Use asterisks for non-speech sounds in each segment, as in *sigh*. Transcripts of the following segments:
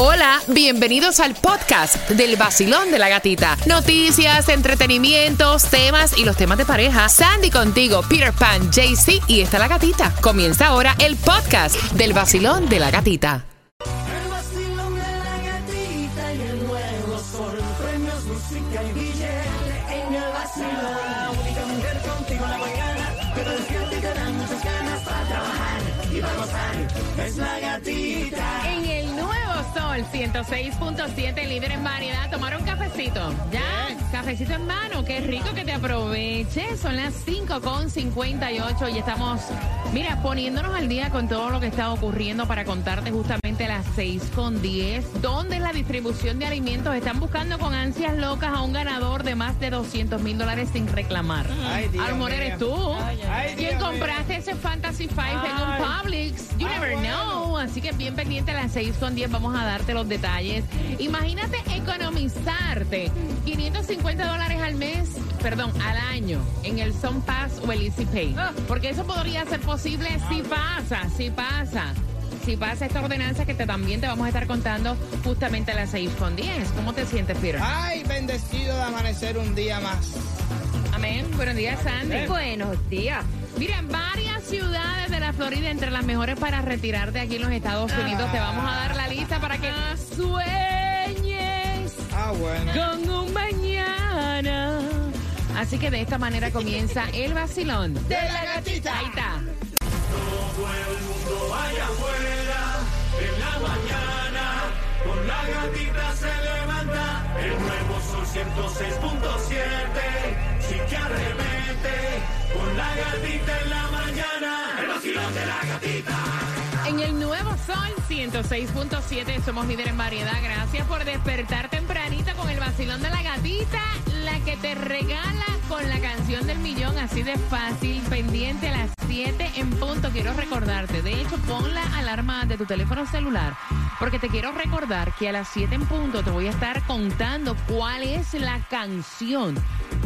Hola, bienvenidos al podcast del vacilón de la gatita. Noticias, entretenimientos, temas y los temas de pareja. Sandy contigo, Peter Pan, JC y está la gatita. Comienza ahora el podcast del vacilón de la gatita. El vacilón de la gatita y el nuevo. Premios, música y el vacilón. Es la gatita. Sol 106.7, líder en variedad. Tomar un cafecito. Ya, cafecito en mano. Qué rico que te aproveche. Son las 5.58 y estamos, mira, poniéndonos al día con todo lo que está ocurriendo para contarte justamente a las 6.10. ¿Dónde es la distribución de alimentos? Están buscando con ansias locas a un ganador de más de 200 mil dólares sin reclamar. Ay, Dios A lo mejor mío. eres tú. ay, ¿Quién Dios compraste ese Fantasy Five en un. Publix? You Ah, never bueno. Así que bien pendiente a las 6 con 10 vamos a darte los detalles. Imagínate economizarte 550 dólares al mes, perdón, al año en el Sun Pass o el Easy Pay. Porque eso podría ser posible si pasa, si pasa. Si pasa esta ordenanza que te, también te vamos a estar contando justamente a las 6 con 10. ¿Cómo te sientes, Peter? Ay, bendecido de amanecer un día más. Amén. Buenos días, Sandy. Buenos días. Miren, varias ciudades de la Florida entre las mejores para retirarte aquí en los Estados Unidos. Te vamos a dar la lista para que sueñes Ah, bueno. con un mañana. Así que de esta manera comienza el vacilón De la gatita. Ahí está. Todo el mundo vaya afuera en la mañana. Con la gatita se levanta. El nuevo sol 106.7. En el nuevo Sol 106.7 somos líder en variedad. Gracias por despertar tempranito con el vacilón de la gatita, la que te regala con la canción del millón, así de fácil, pendiente a las 7 en punto. Quiero recordarte, de hecho, pon la alarma de tu teléfono celular, porque te quiero recordar que a las 7 en punto te voy a estar contando cuál es la canción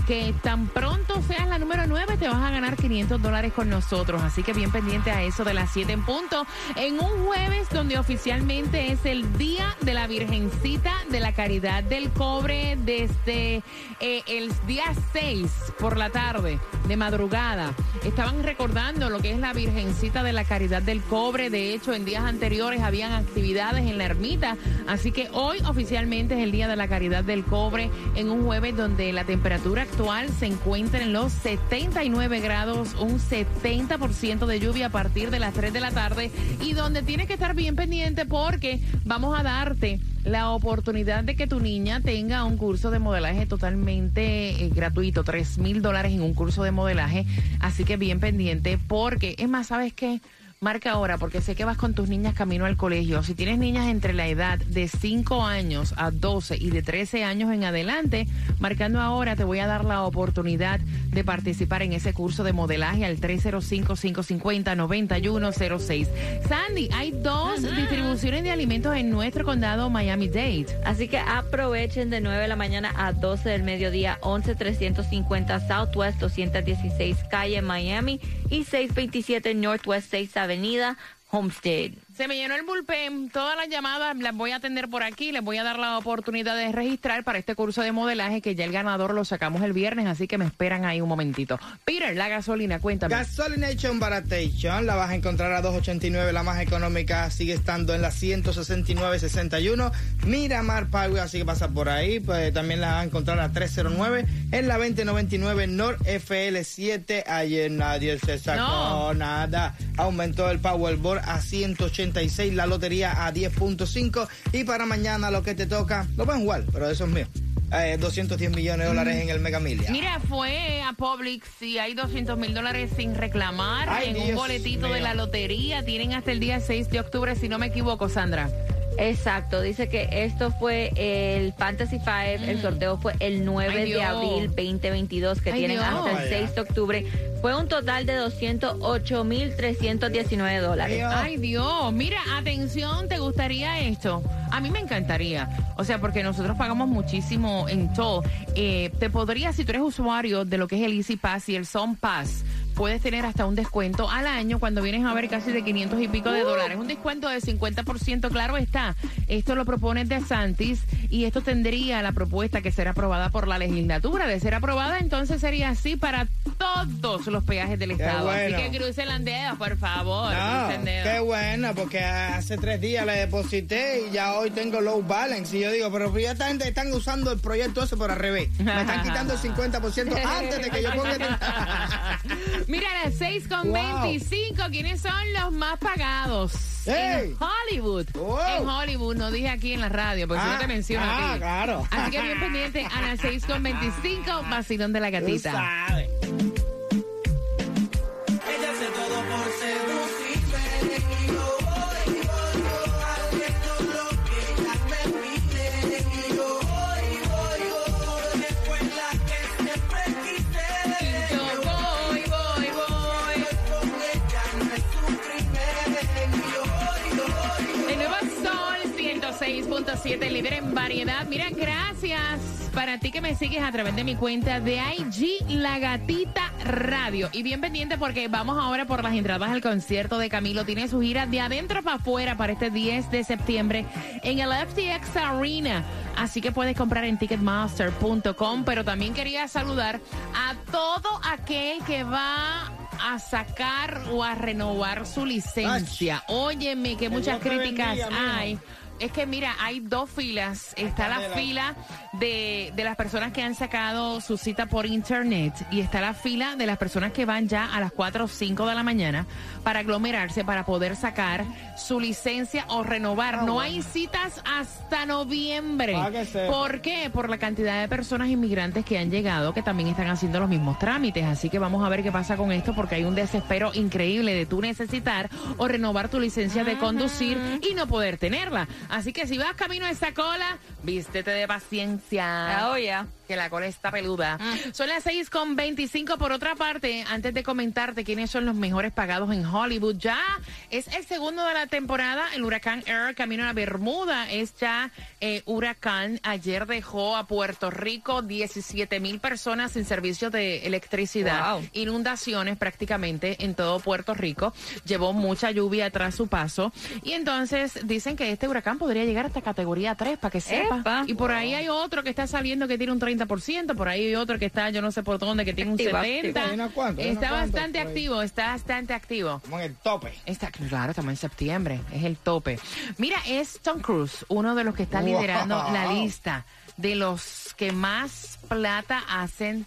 que tan pronto seas la número 9 te vas a ganar 500 dólares con nosotros. Así que bien pendiente a eso de las 7 en punto. En un jueves donde oficialmente es el Día de la Virgencita de la Caridad del Cobre desde eh, el día 6 por la tarde, de madrugada. Estaban recordando lo que es la Virgencita de la Caridad del Cobre. De hecho, en días anteriores habían actividades en la ermita. Así que hoy oficialmente es el Día de la Caridad del Cobre en un jueves donde la temperatura actual se encuentra en los 79 grados, un 70% de lluvia a partir de las 3 de la tarde y donde tienes que estar bien pendiente porque vamos a darte la oportunidad de que tu niña tenga un curso de modelaje totalmente eh, gratuito, 3 mil dólares en un curso de modelaje. Así que bien pendiente porque, es más, ¿sabes qué? Marca ahora, porque sé que vas con tus niñas camino al colegio. Si tienes niñas entre la edad de 5 años a 12 y de 13 años en adelante, marcando ahora te voy a dar la oportunidad de participar en ese curso de modelaje al 305-550-9106. Sandy, hay dos distribuciones de alimentos en nuestro condado Miami-Dade. Así que aprovechen de 9 de la mañana a 12 del mediodía, 11350 Southwest 216 Calle Miami y 627 Northwest 6 Avenida Homestead. Se me llenó el bullpen. Todas las llamadas las voy a atender por aquí. Les voy a dar la oportunidad de registrar para este curso de modelaje que ya el ganador lo sacamos el viernes, así que me esperan ahí un momentito. Peter, la gasolina, cuéntame. Gasolination Baratation la vas a encontrar a 2.89, la más económica sigue estando en la 169.61. Miramar Power, así que pasa por ahí, pues también la vas a encontrar a 309 en la 2099 North FL7. Ayer nadie se sacó No. nada. Aumentó el Powerball a 186, la lotería a 10.5 y para mañana lo que te toca, lo pueden jugar, pero eso es mío. Eh, 210 millones de dólares en el Mega. Mira, fue a Publix y hay 200 mil dólares sin reclamar Ay, en un boletito de la lotería. Tienen hasta el día 6 de octubre, si no me equivoco, Sandra. Exacto, dice que esto fue el Fantasy Five, el sorteo fue el 9 Mm. Ay, de Dios. abril 2022, que Ay, tienen Dios. hasta el Vaya. 6 de octubre. Fue un total de 208.319 dólares. Ay, Dios. Mira, atención, ¿te gustaría esto? A mí me encantaría. O sea, porque nosotros pagamos muchísimo en todo. Eh, te podría, si tú eres usuario de lo que es el Easy Pass y el Sun Pass, puedes tener hasta un descuento al año cuando vienes a ver casi de 500 y pico de dólares. Un descuento de 50%, claro está. Esto lo propone De Santis y esto tendría la propuesta que será aprobada por la legislatura. De ser aprobada, entonces sería así para todos los peajes del Estado. bueno. Así que crucen las dedos, por favor. No, qué bueno, porque hace tres días le deposité y ya hoy tengo low balance. Y yo digo, pero ya esta gente están usando el proyecto ese por al revés. Me están quitando el *laughs* 50% antes de que yo ponga... el- *laughs* Mira, a las 6 con Wow. 25, ¿quiénes son los más pagados? Hey. En Hollywood. Wow. En Hollywood, no dije aquí en la radio, porque si no Ah, te menciono ah, a ti. claro. Así que bien pendiente a las 6 con 25, vacilón de la Tú gatita. sabes. 7, líder en variedad. Mira, gracias para ti que me sigues a través de mi cuenta de IG La Gatita Radio. Y bien pendiente porque vamos ahora por las entradas al concierto de Camilo. Tiene su gira de adentro para afuera para este 10 de septiembre en el FTX Arena. Así que puedes comprar en ticketmaster.com. Pero también quería saludar a todo aquel que va a sacar o a renovar su licencia. Ay, Óyeme, que muchas críticas hay. Es que mira, hay dos filas. Está la fila de, de las personas que han sacado su cita por internet y está la fila de las personas que van ya a las 4 o 5 de la mañana para aglomerarse, para poder sacar su licencia o renovar. Ah, no bueno. hay citas hasta noviembre. Ah. ¿Por qué? Por la cantidad de personas inmigrantes que han llegado que también están haciendo los mismos trámites. Así que vamos a ver qué pasa con esto porque hay un desespero increíble de tú necesitar o renovar tu licencia de conducir y no poder tenerla. Así que si vas camino a esa cola, vístete de paciencia. Oh, yeah. Que la cola está peluda. Son las 6 con 25. Por otra parte, antes de comentarte quiénes son los mejores pagados en Hollywood, ya es el segundo de la temporada. El huracán Air camino a la Bermuda es ya eh, huracán. Ayer dejó a Puerto Rico 17 mil personas sin servicio de electricidad. Wow. Inundaciones prácticamente en todo Puerto Rico. Llevó mucha lluvia tras su paso. Y entonces dicen que este huracán podría llegar hasta categoría 3, para que sepa. Epa. Y por ahí hay otro que está saliendo que tiene un 30%, por ahí hay otro que está, yo no sé por dónde, que tiene un Activo, 70%. Hay unos cuantos, hay unos Está bastante activo, está bastante activo. Como en el tope. Está, claro, estamos en septiembre, es el tope. Mira, es Tom Cruise, uno de los que está Wow. liderando la lista de los que más plata hacen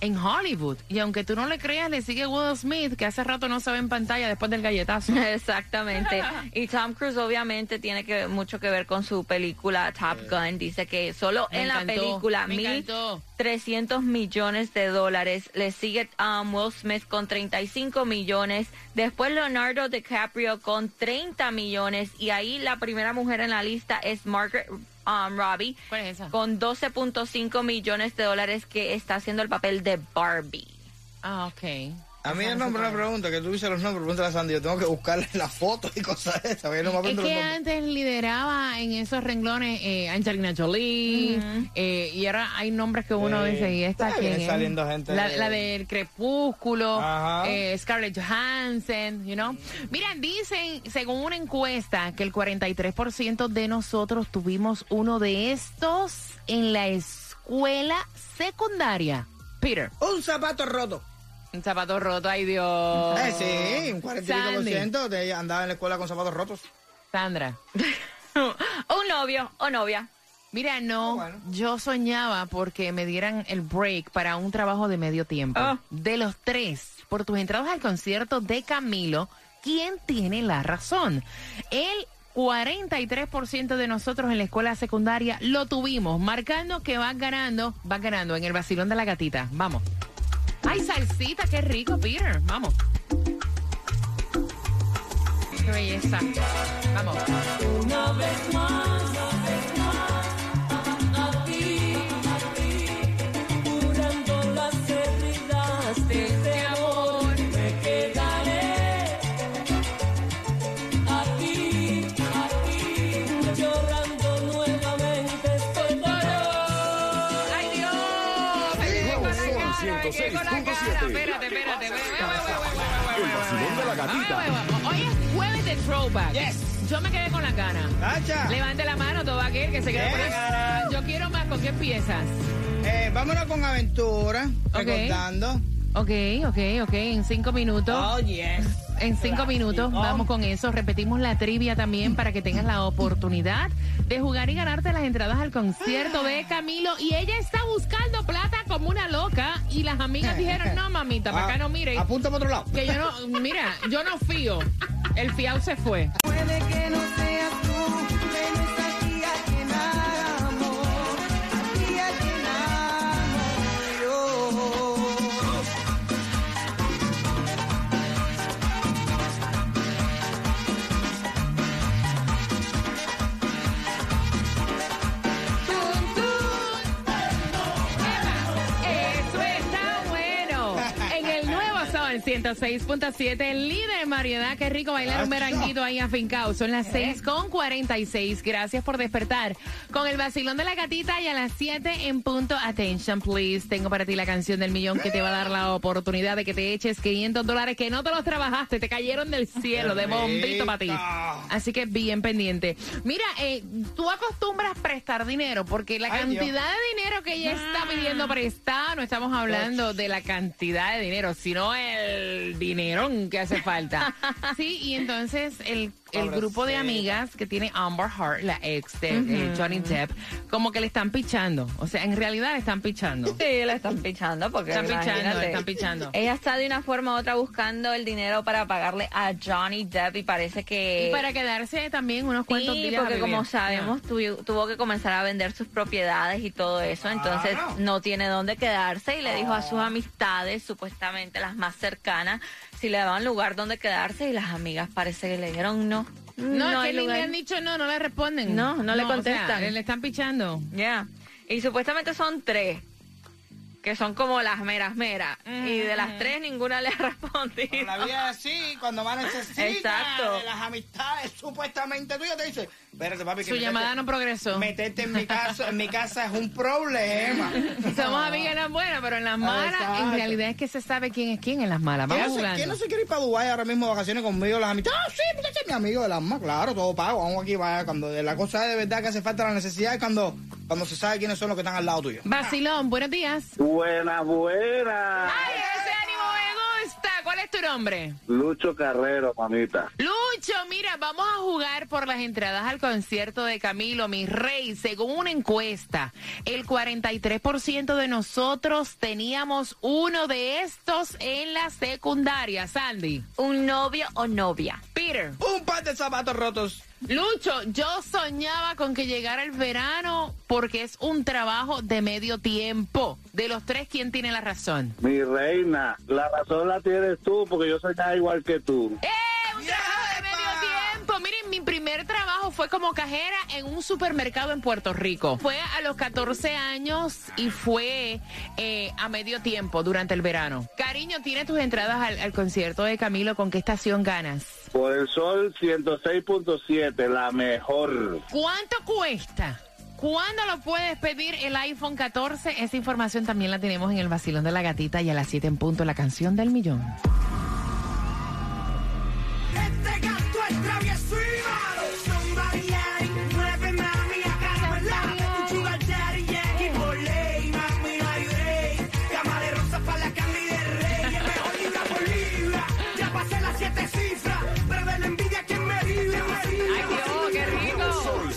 en Hollywood. Y aunque tú no le creas, le sigue Will Smith, que hace rato no se ve en pantalla después del galletazo. *laughs* Exactamente. Y Tom Cruise obviamente tiene que mucho que ver con su película Top Gun. Dice que solo Me en la película me mil encantó. 300 millones de dólares. Le sigue um, Will Smith con 35 millones. Después Leonardo DiCaprio con 30 millones. Y ahí la primera mujer en la lista es Margaret um, Robbie ¿Cuál es esa? con 12.5 millones de dólares que está haciendo el papel de Barbie. Ah, ok. A mí el nombre es. pregunta, que tú dices los nombres, pregúntale a Sandy. Yo tengo que buscarle las fotos y cosas de esas. no me Es que antes lideraba en esos renglones eh, Angelina Jolie eh, y ahora hay nombres que uno Sí. dice y esta es? saliendo gente la, de- la del Crepúsculo Ajá. eh, Scarlett Johansson you know mira dicen según una encuesta que el 43% de nosotros tuvimos uno de estos en la escuela secundaria Peter Un zapato roto. Un zapato roto ay Dios Eh, sí, un 45% de andaba en la escuela con zapatos rotos. Sandra *laughs* un novio o novia. Mira, no, bueno. yo soñaba porque me dieran el break para un trabajo de medio tiempo. Ah. De los tres, por tus entradas al concierto de Camilo, ¿quién tiene la razón? El 43% de nosotros en la escuela secundaria lo tuvimos, marcando que van ganando, van ganando en el vacilón de la gatita. Vamos. Ay, salsita, qué rico, Peter. Vamos. Qué belleza. Vamos. Una vez más, 106.7. Espérate, espérate. El vacilón de la gatita. Hoy es jueves de throwback. Yes. Yo me quedé con la gana. Tacha. Levante la mano todo aquel que se quede con la gana. Yo quiero más. ¿Con qué empiezas? Eh, vámonos con aventura. Ok. Recordando. Ok, ok, ok. En cinco minutos. Oh, yes. En cinco minutos vamos con eso. Repetimos la trivia también para que tengas la oportunidad de jugar y ganarte las entradas al concierto de Camilo. Y ella está buscando plata como una loca. Y las amigas dijeron, no, mamita, para acá no mire. Ah, Apunta para otro lado. Que yo no, mira, yo no fío. El fiao se fue. 106.7, el líder en variedad. Qué rico bailar un meranguito ahí afincado. Son las 6 con 46. Gracias por despertar. Con el vacilón de la gatita y a las 7 en punto. Attention, please. Tengo para ti la canción del millón que te va a dar la oportunidad de que te eches 500 dólares que no te los trabajaste, te cayeron del cielo, de bombito para ti. Así que bien pendiente. Mira, eh, tú acostumbras prestar dinero porque la Ay, cantidad Dios. de dinero que ella está pidiendo prestar, no estamos hablando de la cantidad de dinero, sino el dinerón que hace falta. *laughs* Sí, y entonces el, el grupo de amigas que tiene Amber Heart, la ex de eh, Johnny Depp, como que le están pichando. O sea, en realidad le están pichando. Sí, la están pichando porque Están pichando, imagínate. están pichando. Ella está de una forma u otra buscando el dinero para pagarle a Johnny Depp y parece que Y para quedarse también unos cuantos días. a porque vivir. como sabemos tuvo, tuvo que comenzar a vender sus propiedades y todo eso, entonces no tiene dónde quedarse y le dijo a sus amistades, supuestamente las más cercanas, si le daban lugar donde quedarse y las amigas parece que le dijeron no. No, es hay que ni le han dicho no, no le responden. No, no le o sea, contestan. le están pichando. Ya. Y supuestamente son tres, que son como las meras meras. Y de las tres ninguna le ha *laughs* respondido. La vida es así, cuando van a necesitar Exacto. de las amistades supuestamente tuyas, te dice, espérate papi, que Su meterte- llamada no progresó. Meterte en mi casa, en mi casa es un problema. *laughs* Somos amigas en las buenas, pero en las malas, en realidad es que se sabe quién es quién en las malas. ¿Quién Vamos no, se, jugando. quién no se quiere ir para Dubái ahora mismo de vacaciones conmigo, las amistades? Ah, sí, es mi amigo del alma, claro, todo pago, vamos aquí, vaya, cuando la cosa es de verdad que hace falta la necesidad es cuando, cuando se sabe quiénes son los que están al lado tuyo. Vacilón, buenos días. Buena, buena. ¡Ay, ese ánimo me gusta! ¿Cuál es tu nombre? Lucho Carrero, mamita. Lucho, mira, vamos a jugar por las entradas al concierto de Camilo, mi rey. Según una encuesta, el 43% de nosotros teníamos uno de estos en la secundaria. Sandy, Un novio o novia. Peter, Un par de zapatos rotos. Lucho, yo soñaba con que llegara el verano porque es un trabajo de medio tiempo. De los tres, ¿quién tiene la razón? Mi reina, la razón la tienes tú porque yo soy nada igual que tú. ¡Eh! Fue como cajera en un supermercado en Puerto Rico. Fue a los 14 años y fue eh, a medio tiempo durante el verano. Cariño, ¿tiene tus entradas al, al concierto de Camilo? ¿Con qué estación ganas? Por el sol 106.7, la mejor. ¿Cuánto cuesta? ¿Cuándo lo puedes pedir el iPhone 14? Esa información también la tenemos en el vacilón de la gatita y a las 7 en punto, la canción del millón.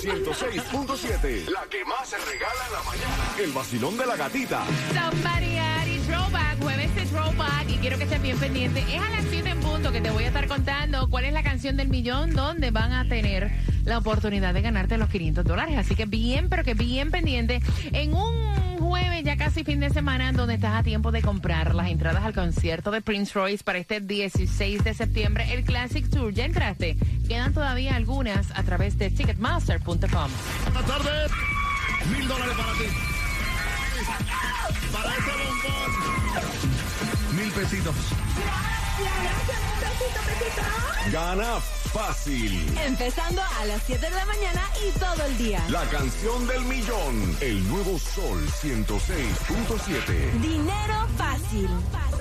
106.7. La que más se regala en la mañana. El vacilón de la gatita. Somebody Throwback, jueves de Throwback y quiero que estés bien pendiente. Es a las 7 en punto que te voy a estar contando cuál es la canción del millón donde van a tener la oportunidad de ganarte los 500 dólares. Así que bien, pero que bien pendiente en un jueves ya casi fin de semana donde estás a tiempo de comprar las entradas al concierto de Prince Royce para este 16 de septiembre, el Classic Tour. Ya entraste. Quedan todavía algunas a través de ticketmaster.com. Buenas tardes. Mil dólares para ti. Para ese bombón. Mil pesitos. Gana fácil. Empezando a las 7 de la mañana y todo el día. La canción del millón. El nuevo Sol 106.7. Dinero fácil.